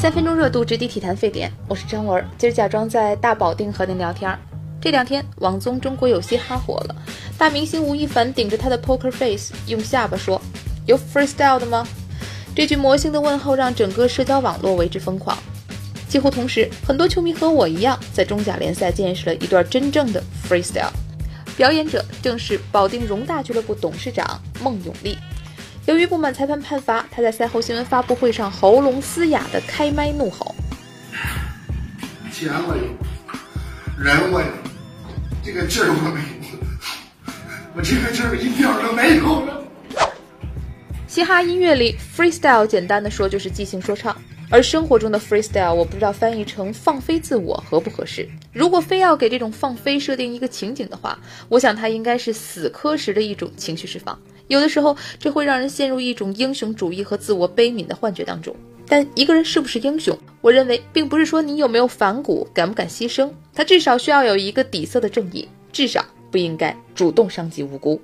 三分钟热度，直抵体坛沸点。我是张文，今儿假装在大保定和您聊天。这两天，网综《中国有嘻哈》火了，大明星吴亦凡顶着他的 poker face，用下巴说：“有 freestyle 的吗？”这句魔性的问候让整个社交网络为之疯狂。几乎同时，很多球迷和我一样，在中甲联赛见识了一段真正的 freestyle。表演者正是保定容大俱乐部董事长孟永利。由于不满裁判判罚，他在赛后新闻发布会上喉咙嘶哑的开麦怒吼：“钱我有，人我有，这个劲儿我没有，我这个劲儿一点都没有了。”嘻哈音乐里，freestyle 简单的说就是即兴说唱。而生活中的 freestyle，我不知道翻译成放飞自我合不合适。如果非要给这种放飞设定一个情景的话，我想它应该是死磕时的一种情绪释放。有的时候，这会让人陷入一种英雄主义和自我悲悯的幻觉当中。但一个人是不是英雄，我认为并不是说你有没有反骨，敢不敢牺牲，他至少需要有一个底色的正义，至少不应该主动伤及无辜。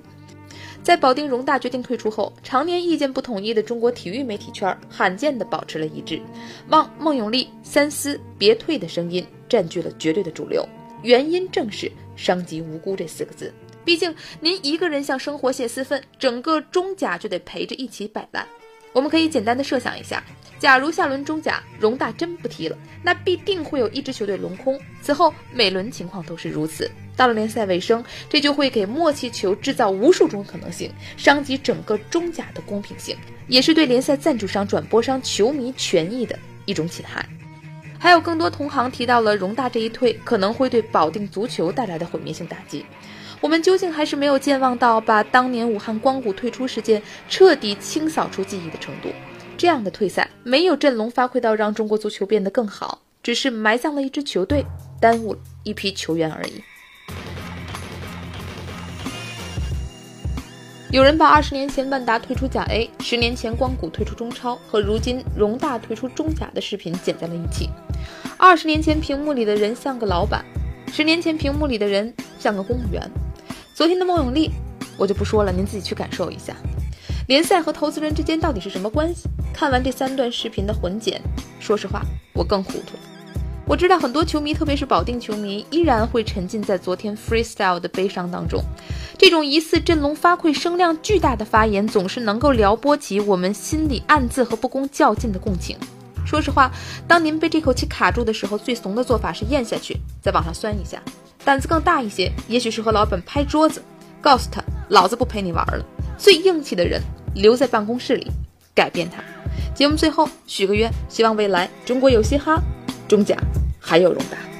在保定容大决定退出后，常年意见不统一的中国体育媒体圈罕见地保持了一致，望孟永利三思别退的声音占据了绝对的主流。原因正是伤及无辜这四个字。毕竟您一个人向生活泄私愤，整个中甲就得陪着一起摆烂。我们可以简单的设想一下，假如下轮中甲容大真不踢了，那必定会有一支球队轮空。此后每轮情况都是如此。到了联赛尾声，这就会给默契球制造无数种可能性，伤及整个中甲的公平性，也是对联赛赞助商、转播商、球迷权益的一种侵害。还有更多同行提到了容大这一退可能会对保定足球带来的毁灭性打击。我们究竟还是没有健忘到把当年武汉光谷退出事件彻底清扫出记忆的程度。这样的退赛没有振聋发聩到让中国足球变得更好，只是埋葬了一支球队，耽误了一批球员而已。有人把二十年前万达退出甲 A、十年前光谷退出中超和如今容大退出中甲的视频剪在了一起。二十年前屏幕里的人像个老板，十年前屏幕里的人像个公务员。昨天的孟永利，我就不说了，您自己去感受一下。联赛和投资人之间到底是什么关系？看完这三段视频的混剪，说实话，我更糊涂。我知道很多球迷，特别是保定球迷，依然会沉浸在昨天 freestyle 的悲伤当中。这种疑似振聋发聩、声量巨大的发言，总是能够撩拨起我们心里暗自和不公较劲的共情。说实话，当您被这口气卡住的时候，最怂的做法是咽下去，再往上酸一下；胆子更大一些，也许是和老板拍桌子，告诉他：“老子不陪你玩了。”最硬气的人留在办公室里，改变他。节目最后许个愿，希望未来中国有嘻哈。中甲还有荣达。